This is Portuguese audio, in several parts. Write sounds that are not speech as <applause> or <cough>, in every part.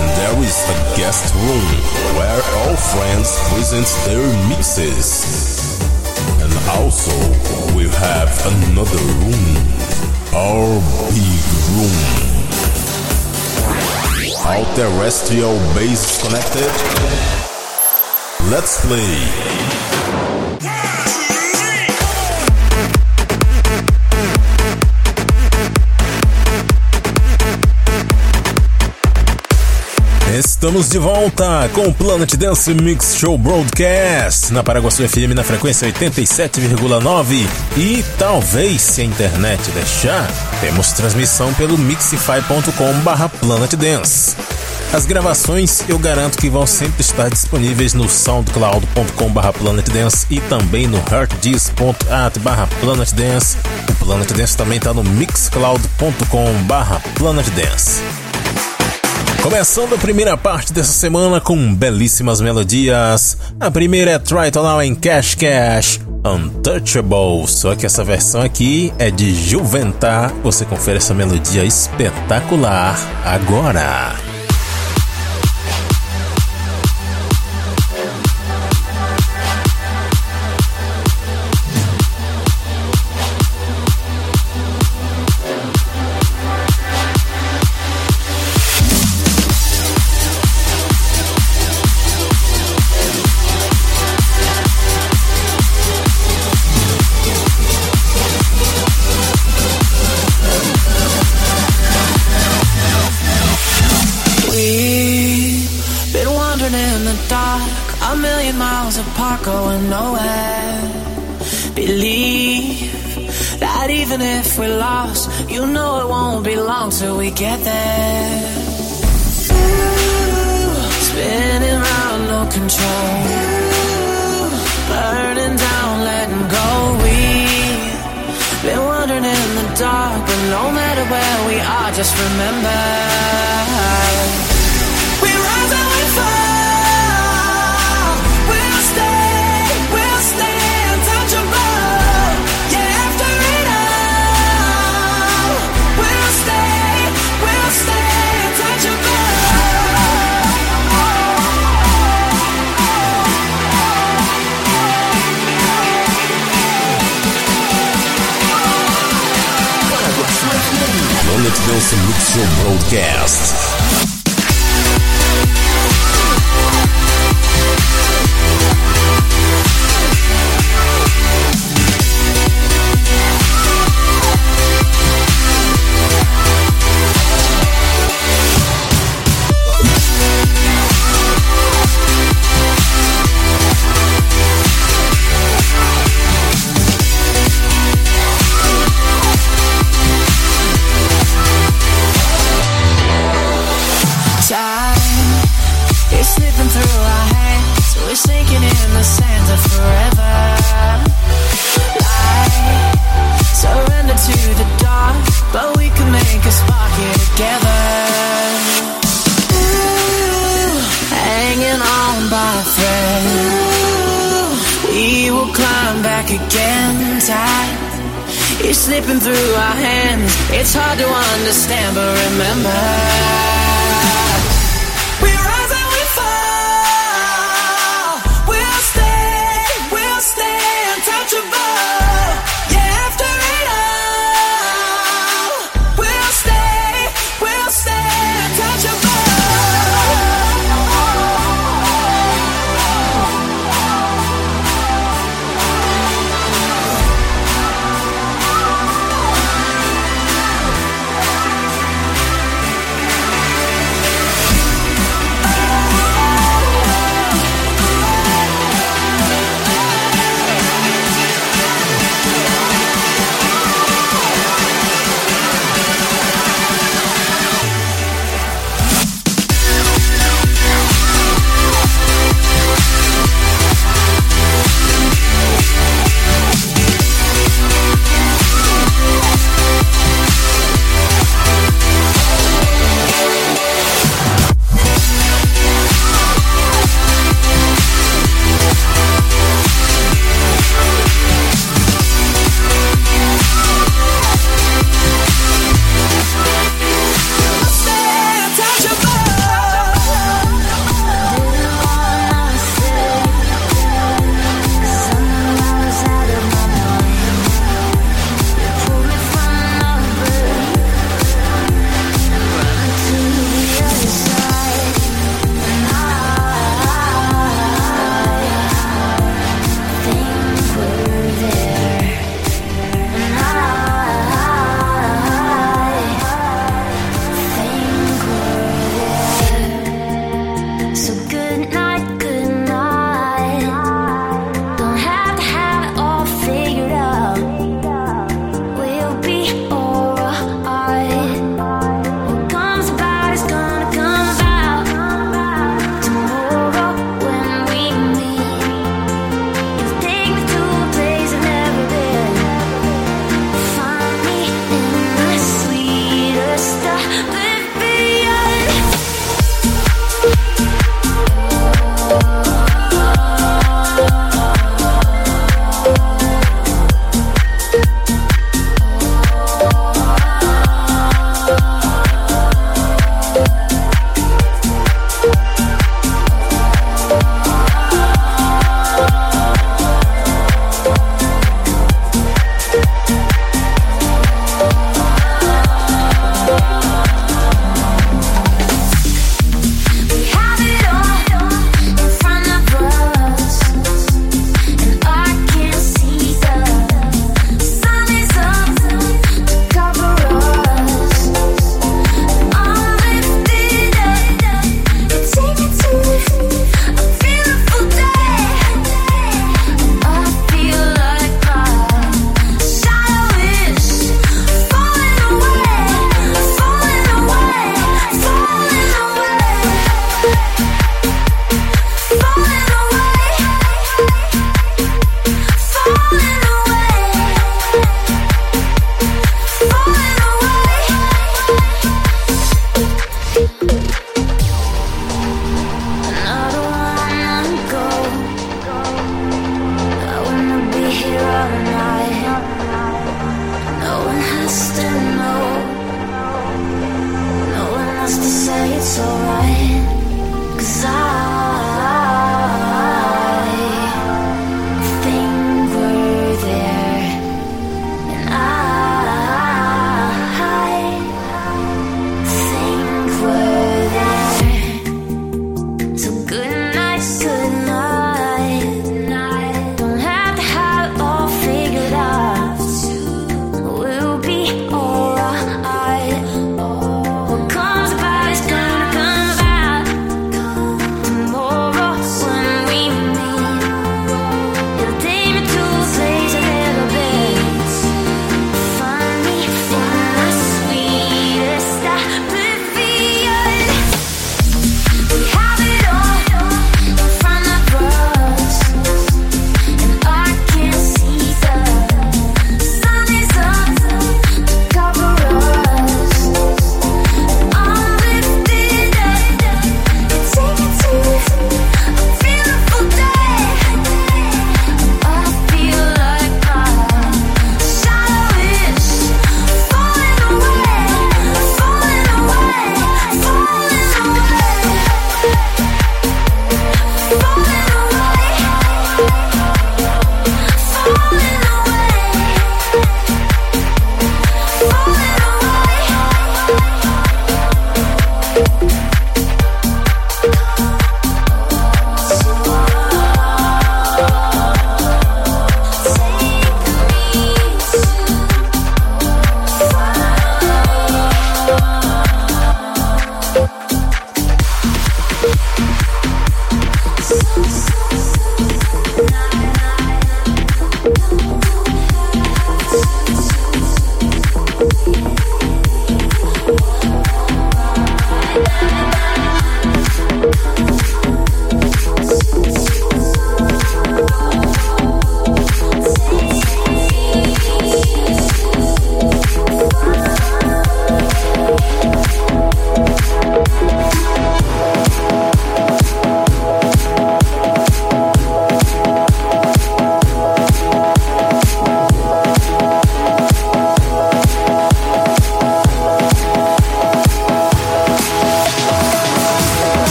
And there is a guest room where all friends present their mixes. And also, we have another room, our big room. All terrestrial base connected. Let's play. Estamos de volta com o Planet Dance Mix Show Broadcast na Paraguaçu FM na frequência 87,9 e talvez, se a internet deixar, temos transmissão pelo mixify.com Planet Dance. As gravações eu garanto que vão sempre estar disponíveis no soundcloud.com Planet Dance e também no heartdisk.at Planet Dance. O Planet Dance também está no mixcloud.com Planet Dance. Começando a primeira parte dessa semana com belíssimas melodias. A primeira é Try to Now em Cash Cash, Untouchable. Só que essa versão aqui é de Juventar. Você confere essa melodia espetacular agora. There. Ooh, spinning around, no control. Ooh, burning down, letting go. We've been wandering in the dark, but no matter where we are, just remember. Dance Mix Broadcast.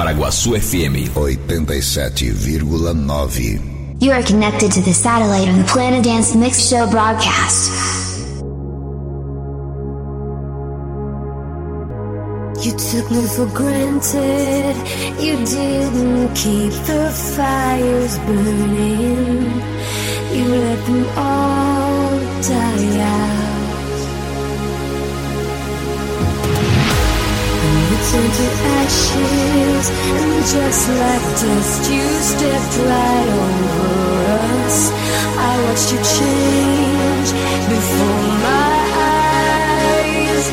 Paraguaçu FM 87,9. You are connected to the satellite on the Planet Dance Mix Show broadcast. You took me for granted. You didn't keep the fires burning. You let them all die turned to ashes And just like dust you stepped right over us. I watched you change before my eyes.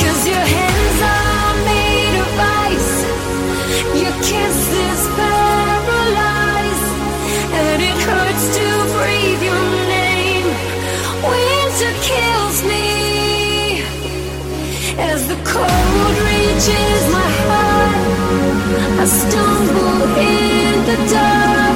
Cause your hands are made of ice. Your kiss As the cold reaches my heart. I stumble in the dark,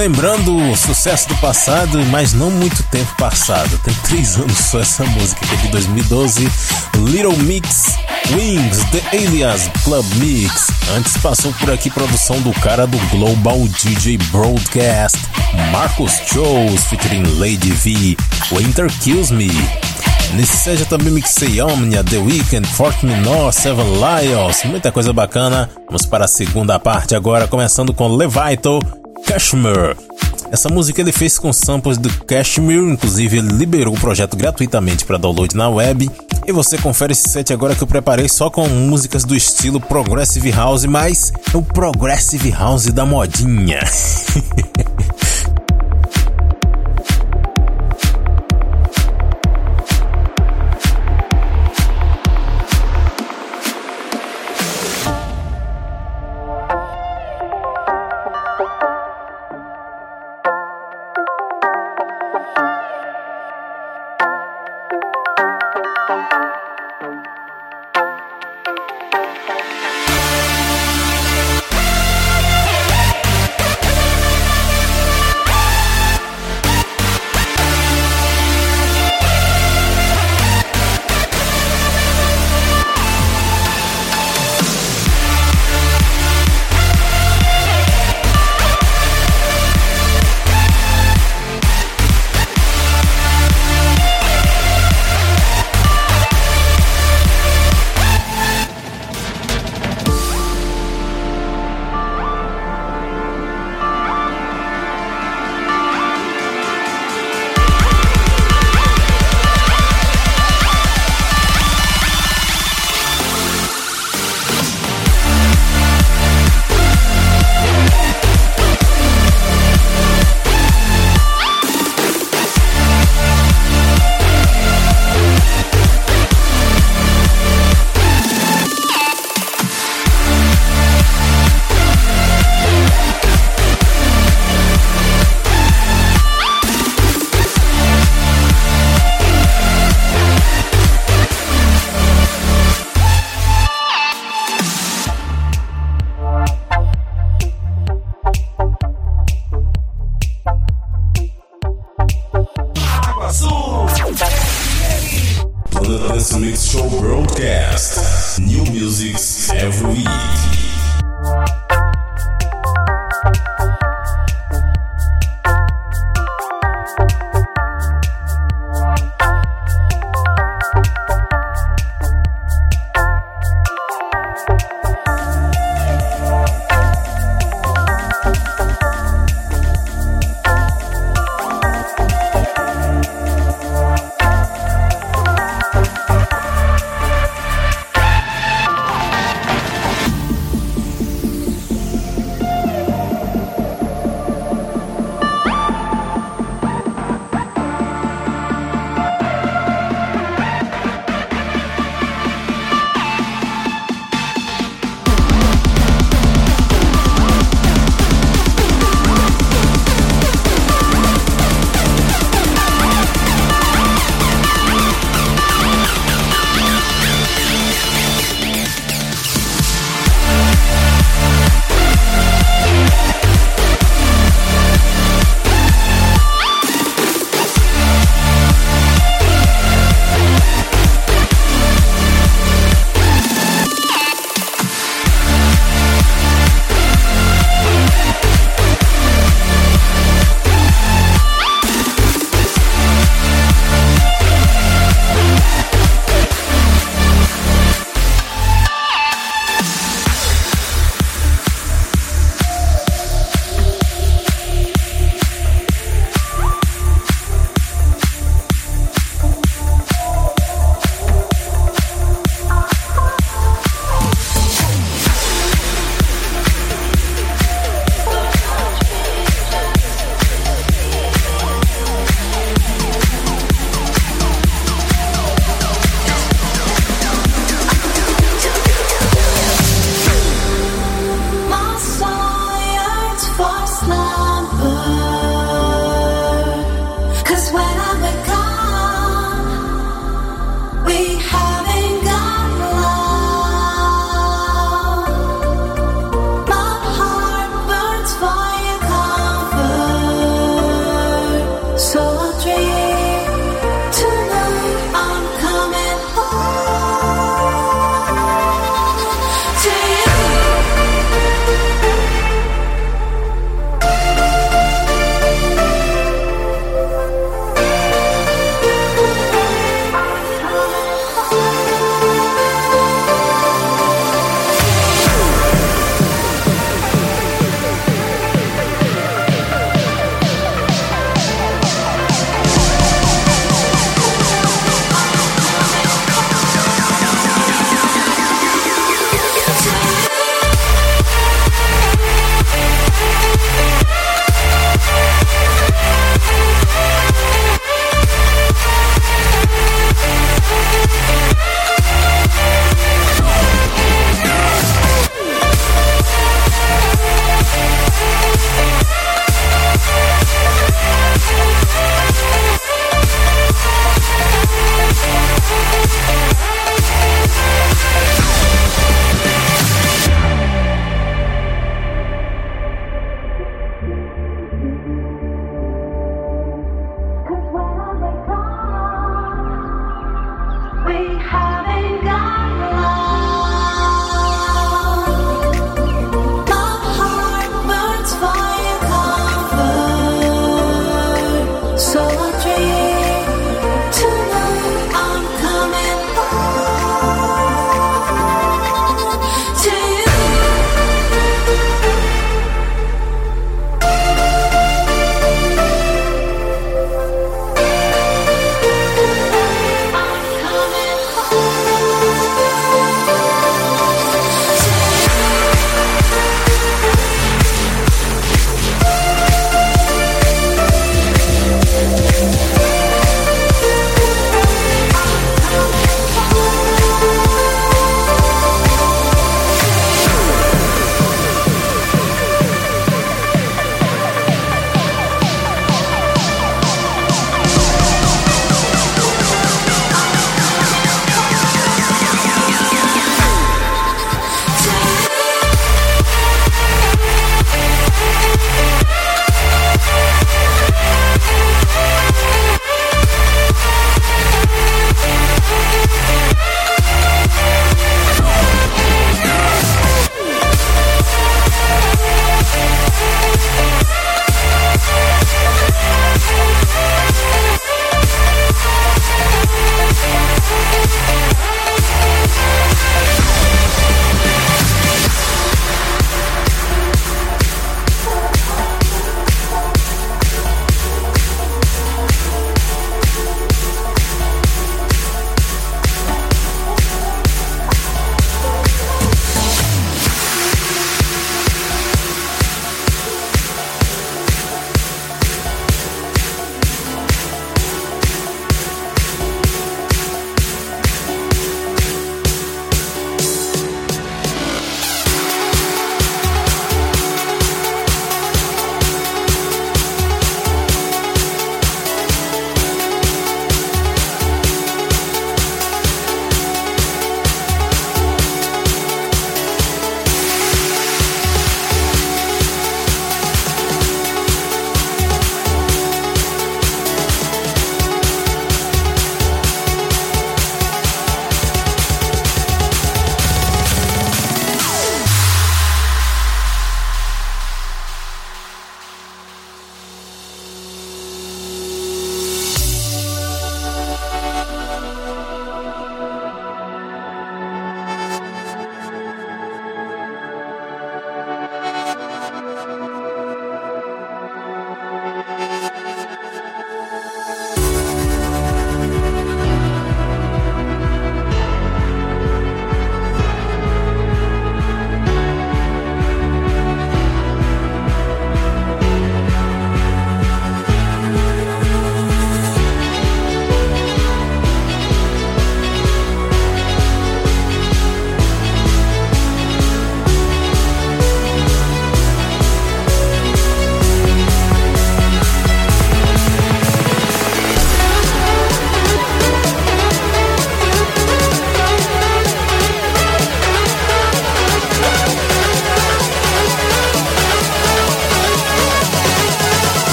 Relembrando o sucesso do passado, mas não muito tempo passado. Tem três anos só essa música, que é de 2012. Little Mix Wings, The Alias Club Mix. Antes passou por aqui produção do cara do Global DJ Broadcast, Marcos Chose, featuring Lady V, Winter Kills Me. Nesse seja também mixei Omnia, The Weeknd, Fort Minor, Seven Lions, muita coisa bacana. Vamos para a segunda parte agora, começando com Levito, Cashmere. Essa música ele fez com samples do Cashmere, inclusive ele liberou o projeto gratuitamente para download na web. E você confere esse set agora que eu preparei só com músicas do estilo Progressive House, mas o Progressive House da modinha. <laughs>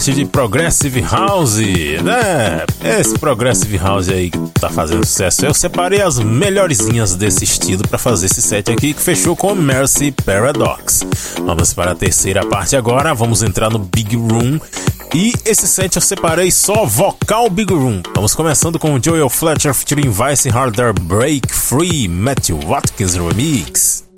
set de Progressive House, né? Esse Progressive House aí que tá fazendo sucesso. Eu separei as melhorzinhas desse estilo para fazer esse set aqui que fechou com Mercy Paradox. Vamos para a terceira parte agora, vamos entrar no Big Room. E esse set eu separei só vocal Big Room. Vamos começando com Joel Fletcher featuring Vice Harder Break Free Matthew Watkins Remix.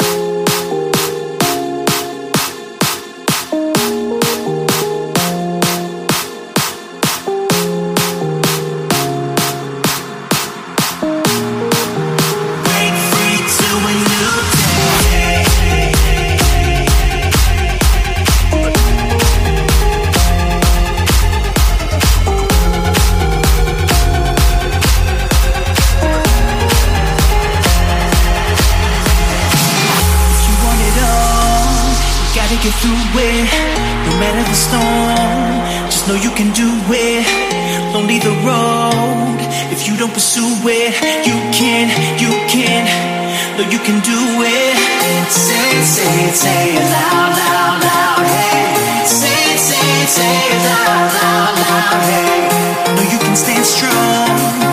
the road. If you don't pursue it You can, you can. No, you can do it. Say say say it loud, loud, loud, hey. Say say say it loud, loud, loud, hey. No, you can stand strong.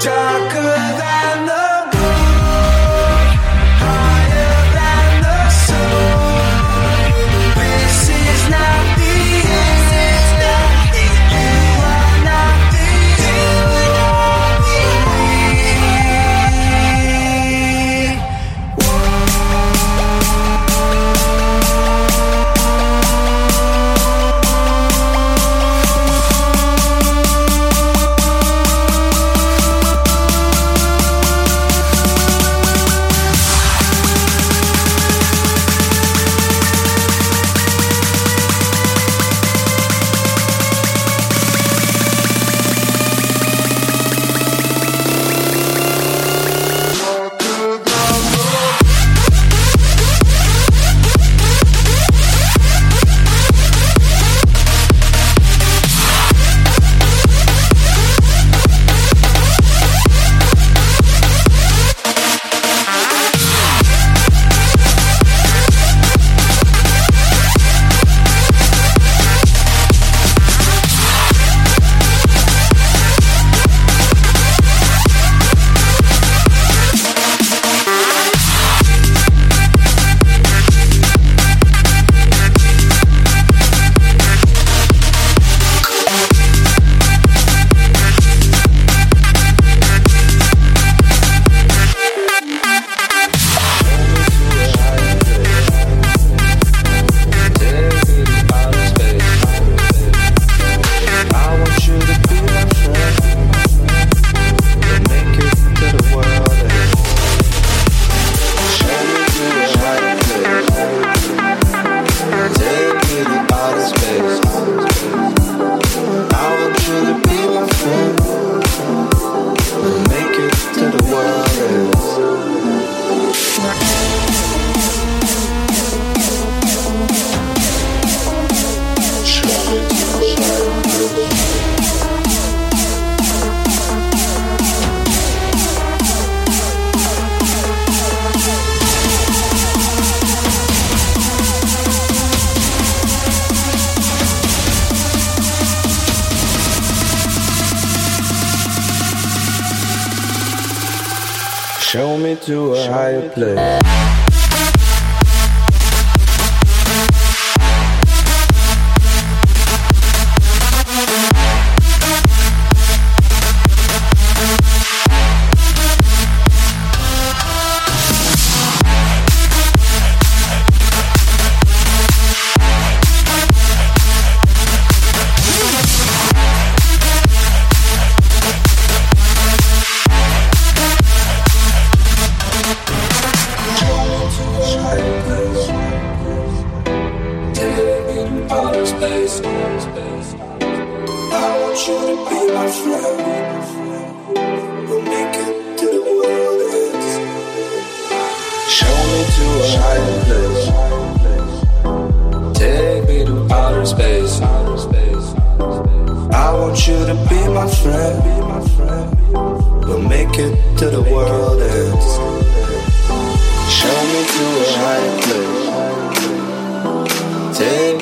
darker than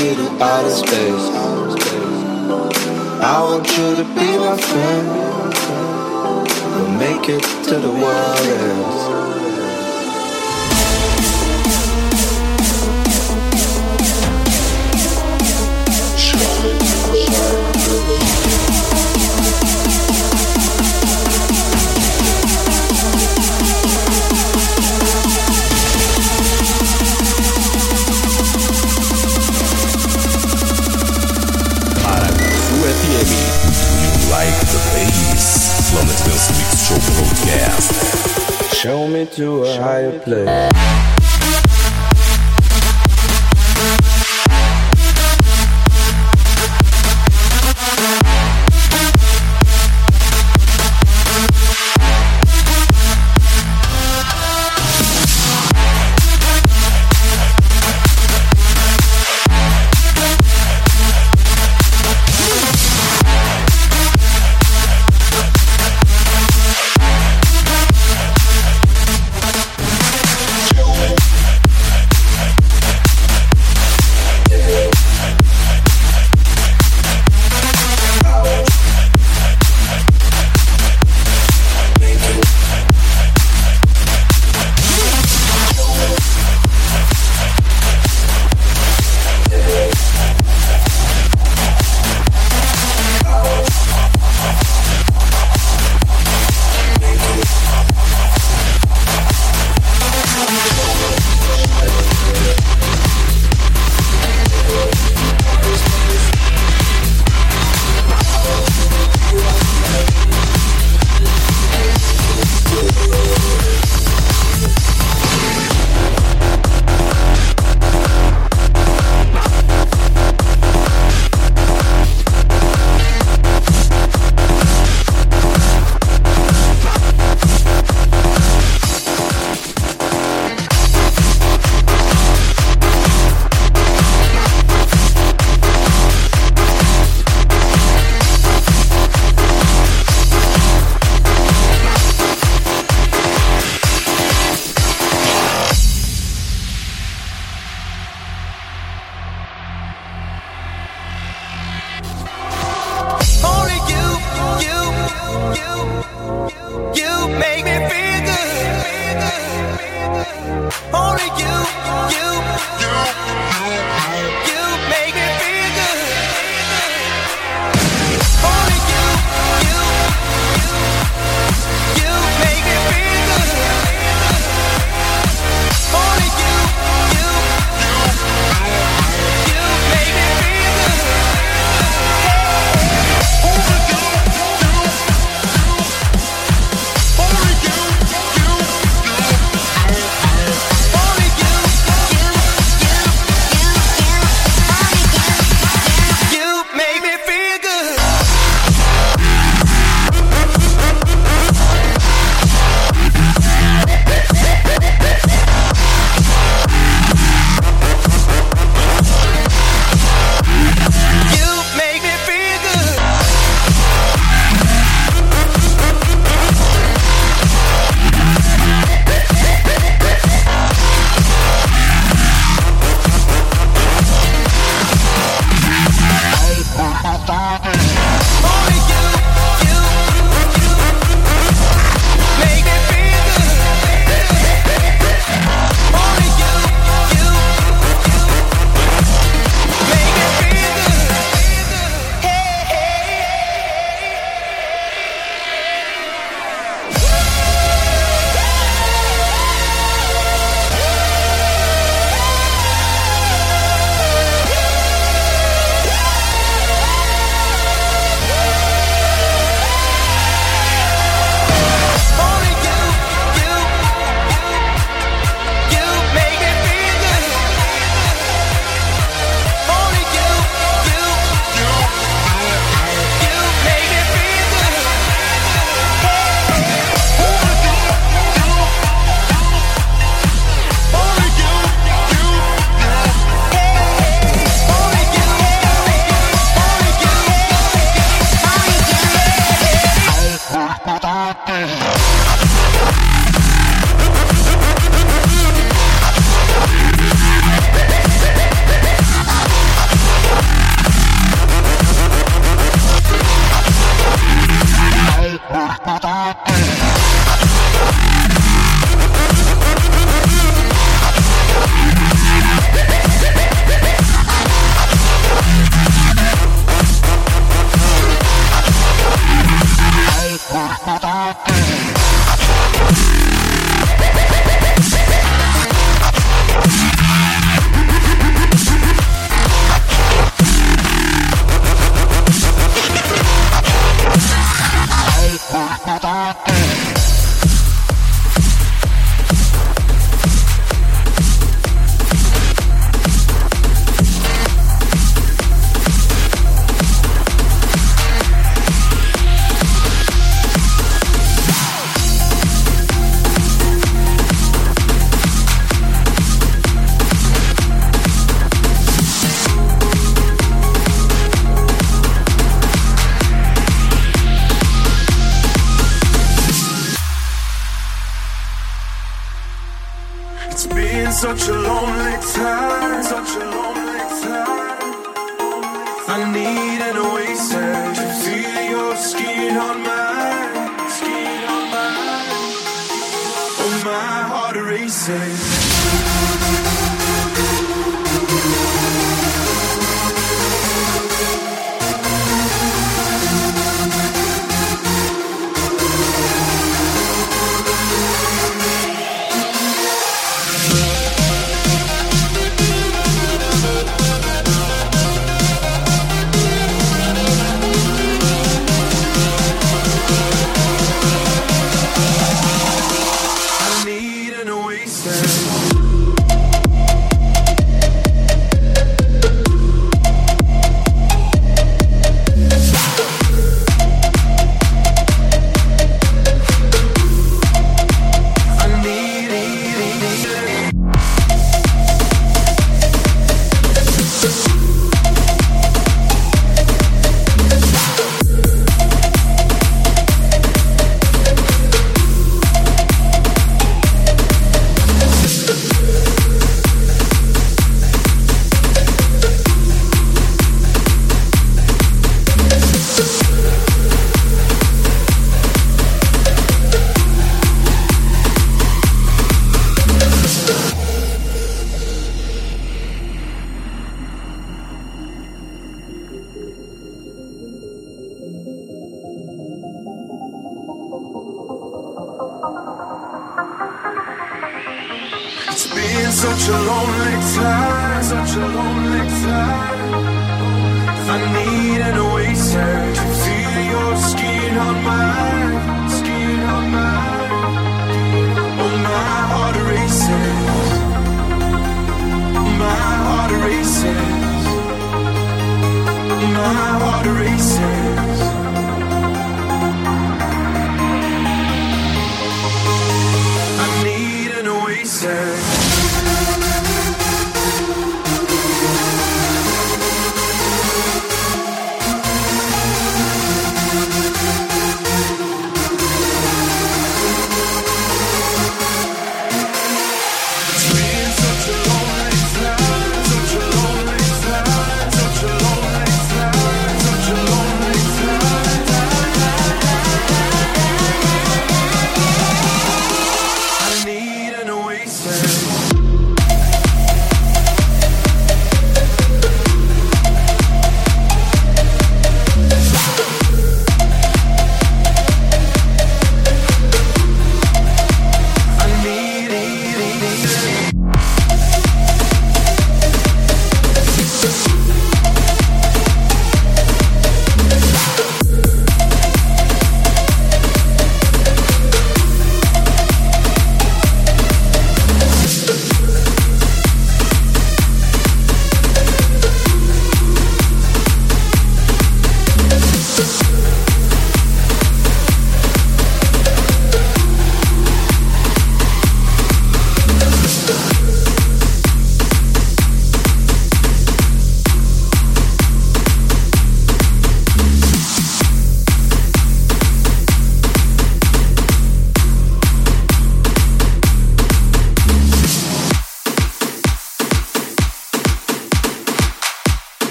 see the outer space. I want you to be my friend. We'll make it to the water. on the Bill Show. Show me to a higher place.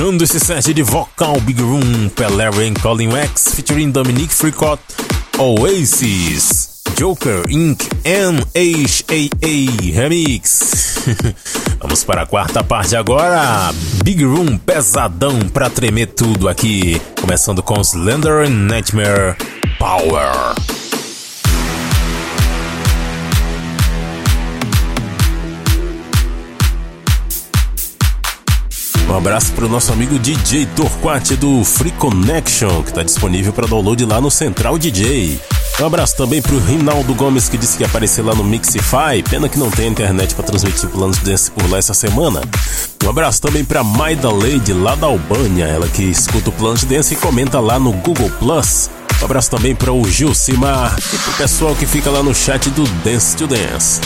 Fechando esse set de vocal Big Room, Pelerian Colin Wax featuring Dominique Fricot, Oasis, Joker Inc. NHAA Remix. <laughs> Vamos para a quarta parte agora. Big Room pesadão pra tremer tudo aqui. Começando com Slender Nightmare Power. Um abraço para o nosso amigo DJ Torquati do Free Connection, que está disponível para download lá no Central DJ. Um abraço também para o Rinaldo Gomes, que disse que ia aparecer lá no Mixify. Pena que não tem internet para transmitir planos desse por lá essa semana. Um abraço também para Maida Lady, lá da Albânia, ela que escuta o Planos Dance e comenta lá no Google Plus. Um abraço também para o Gilcimar e para o pessoal que fica lá no chat do Dance to Dance.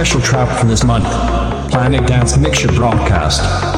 Special trap for this month. Planet Dance Mixture Broadcast.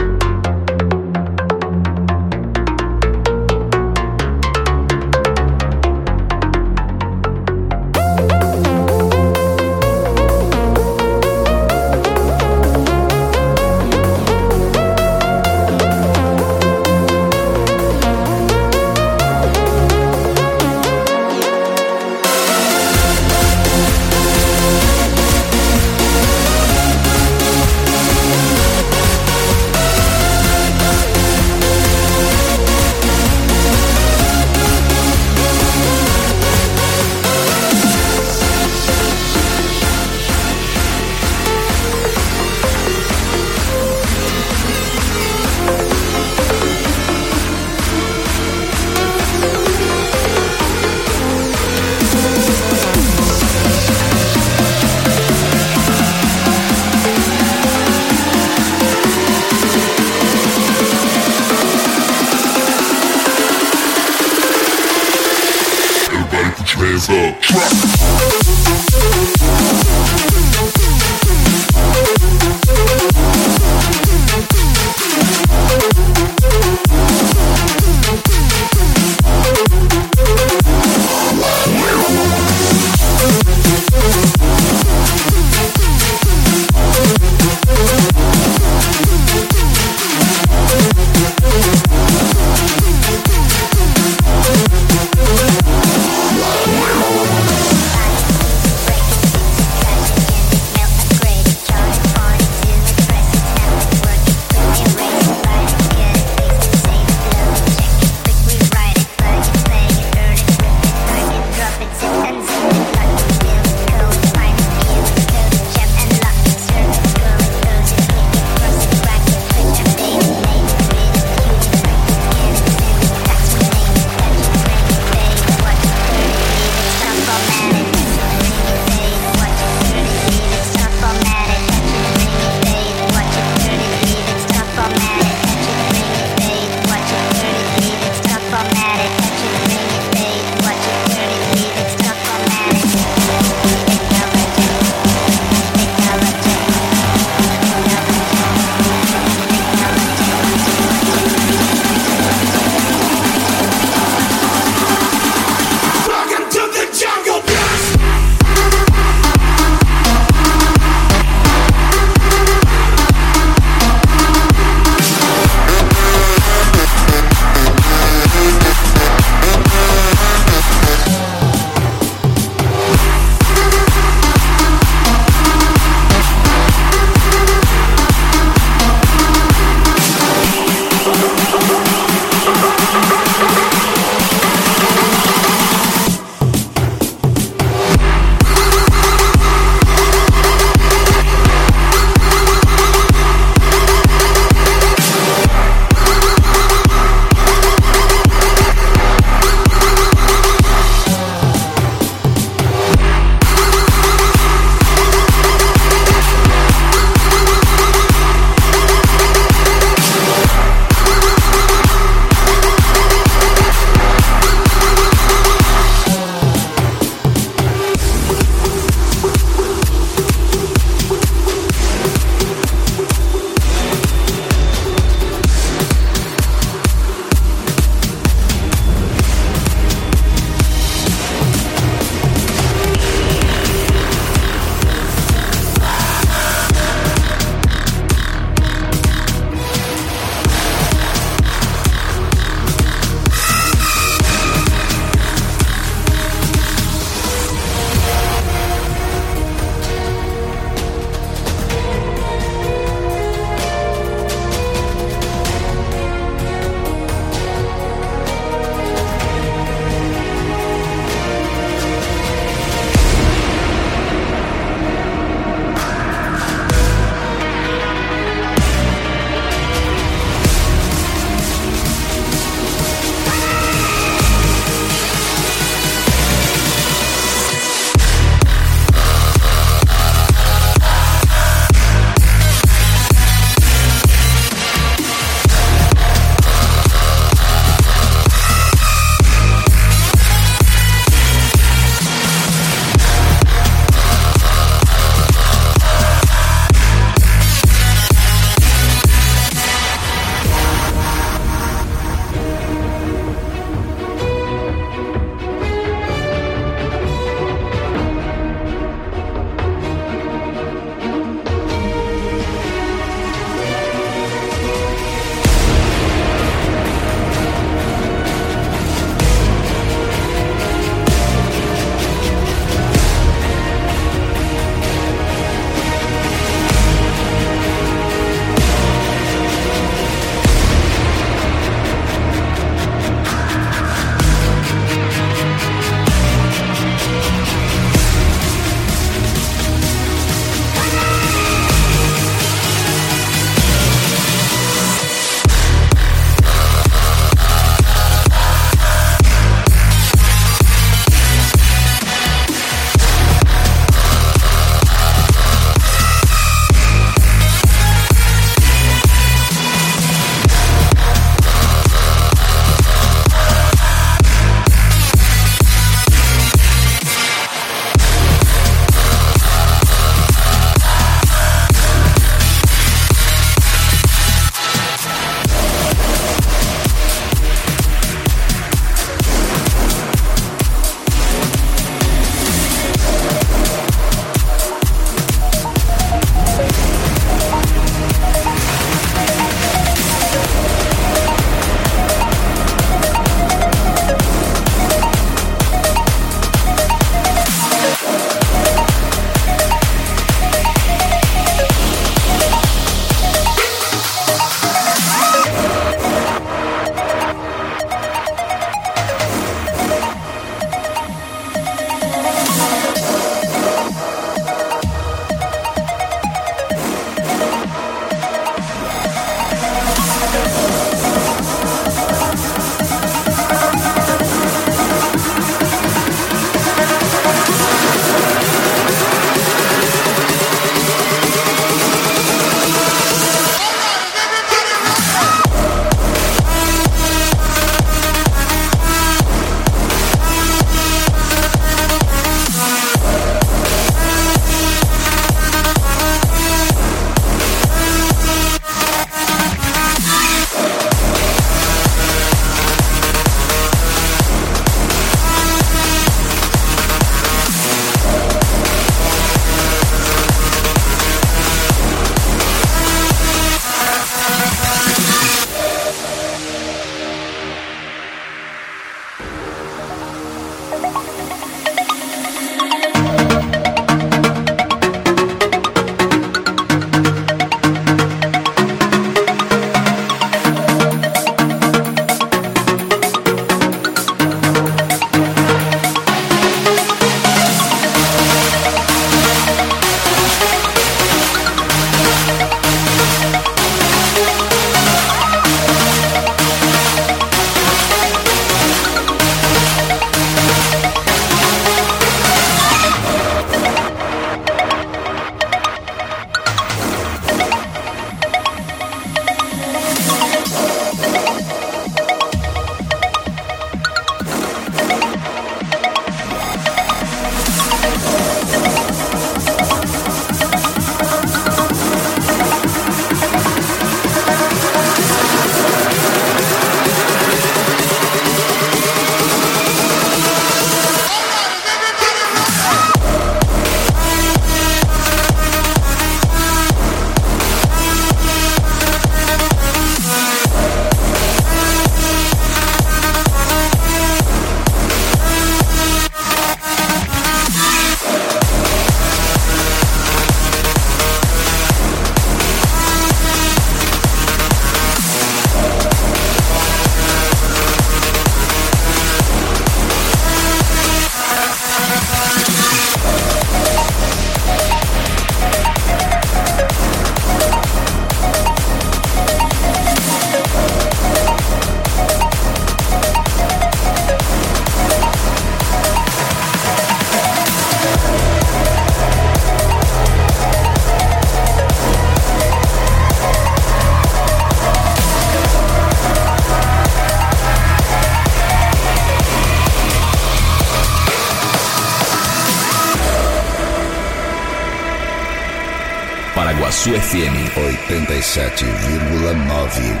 Paraguaçu FM 87,9.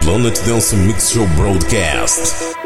Planet Dance Mix Show Broadcast.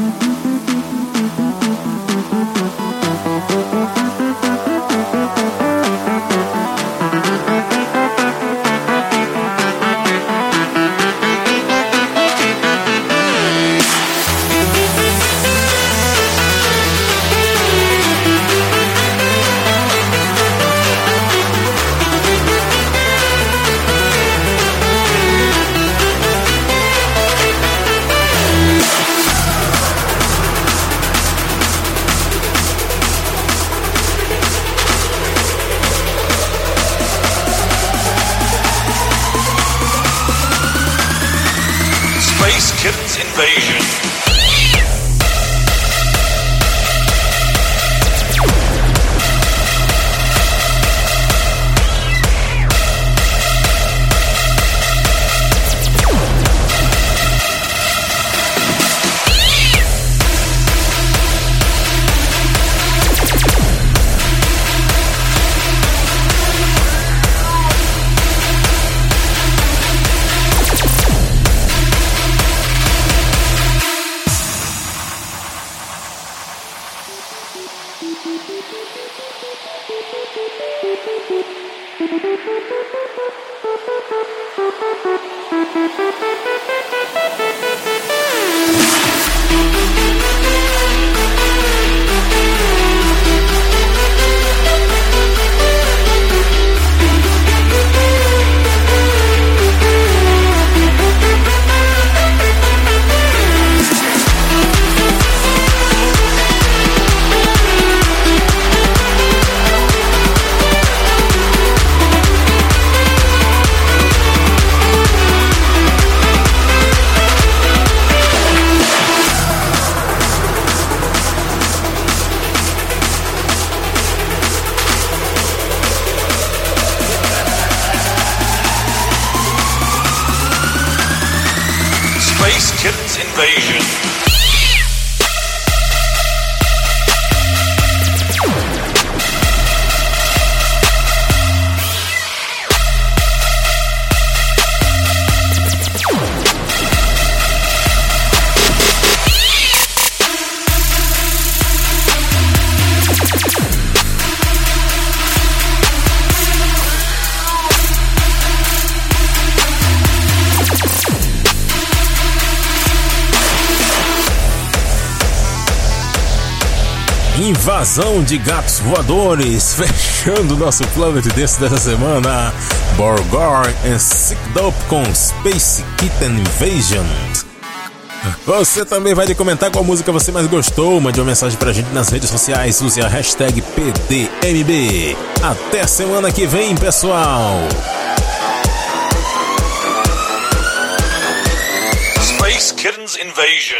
Mm-hmm. Invasão de gatos voadores, <laughs> fechando nosso Planet Dance dessa semana. Borgor and Sicked Up com Space Kitten Invasion. Você também vai comentar qual música você mais gostou. Mande uma mensagem pra gente nas redes sociais. Use a hashtag PDMB. Até semana que vem, pessoal. Space Kittens Invasion.